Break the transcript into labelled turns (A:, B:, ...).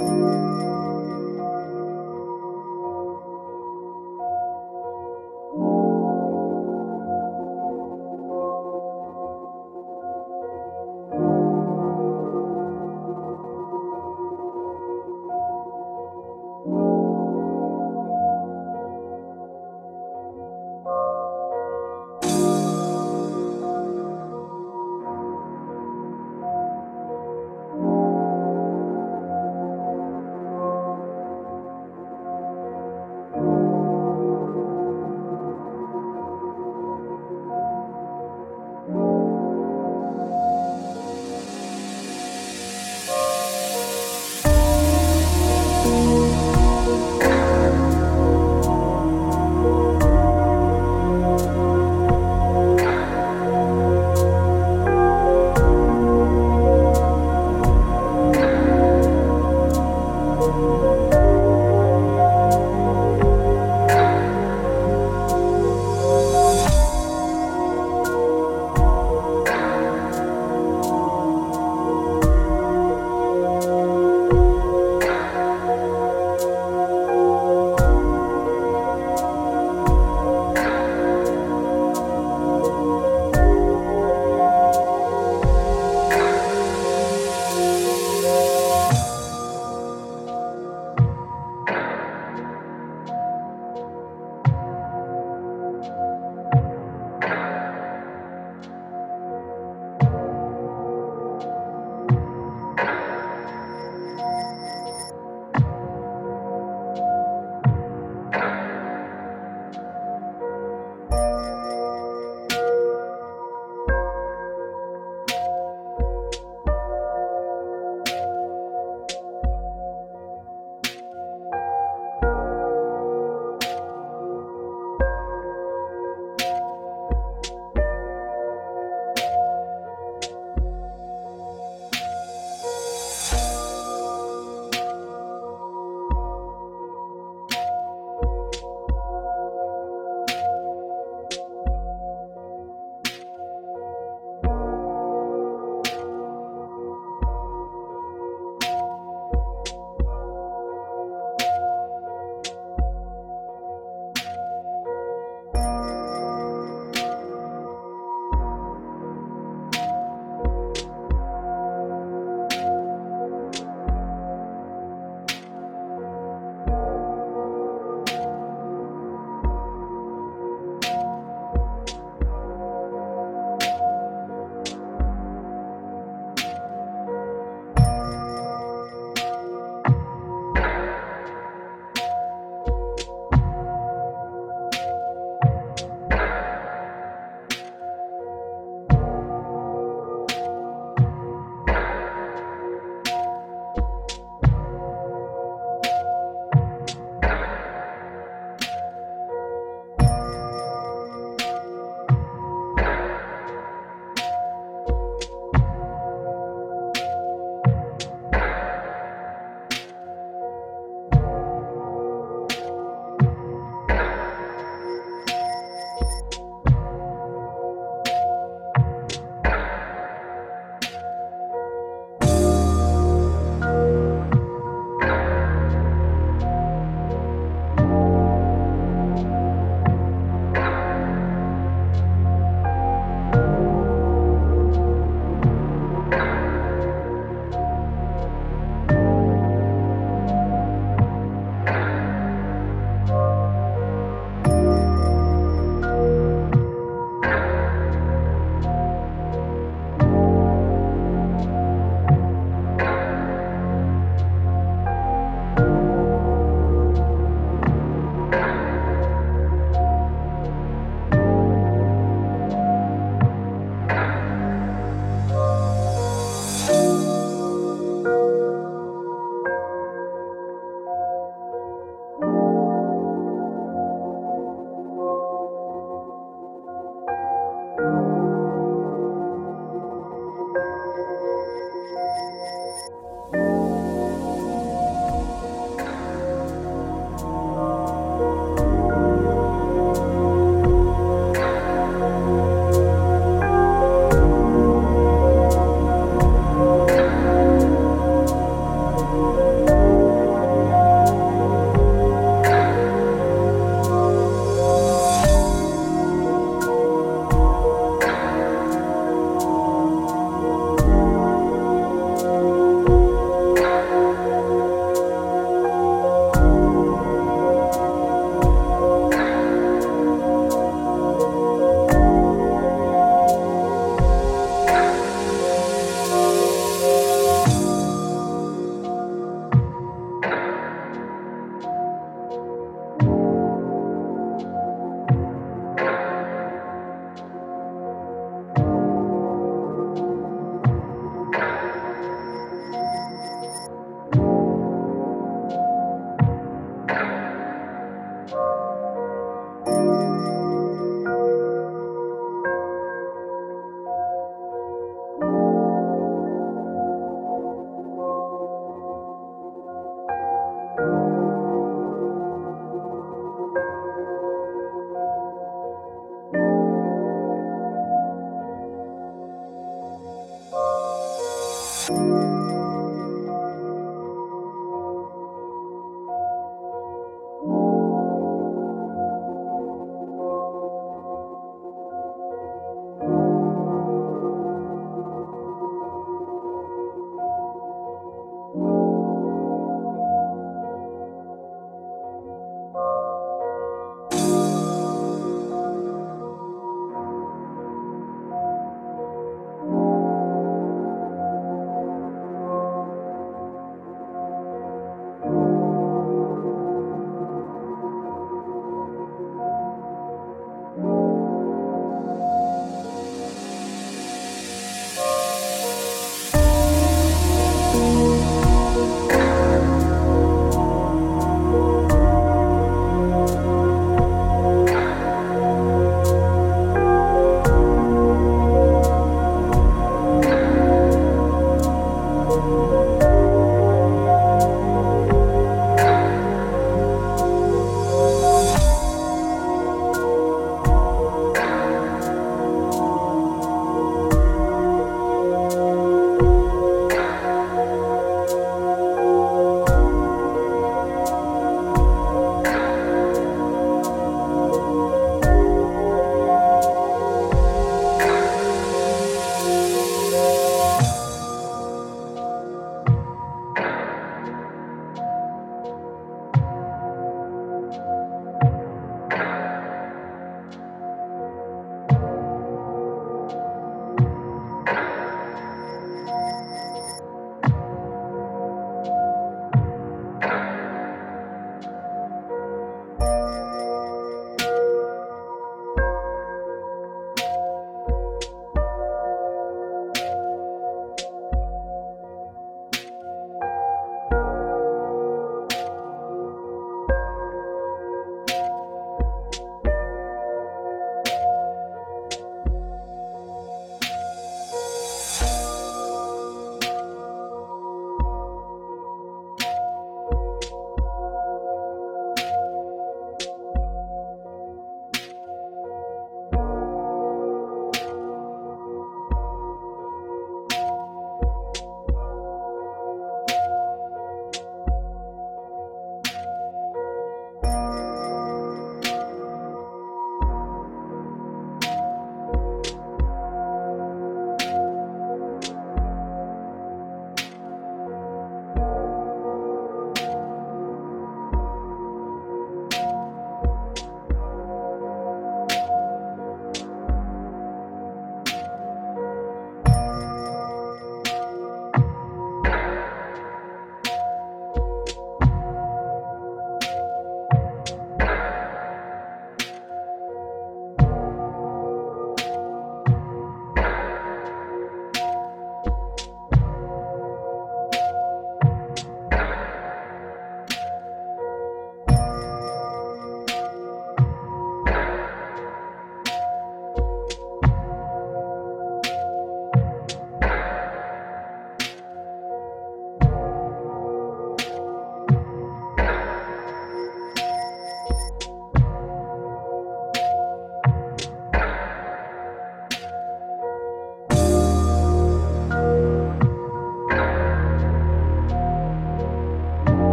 A: you.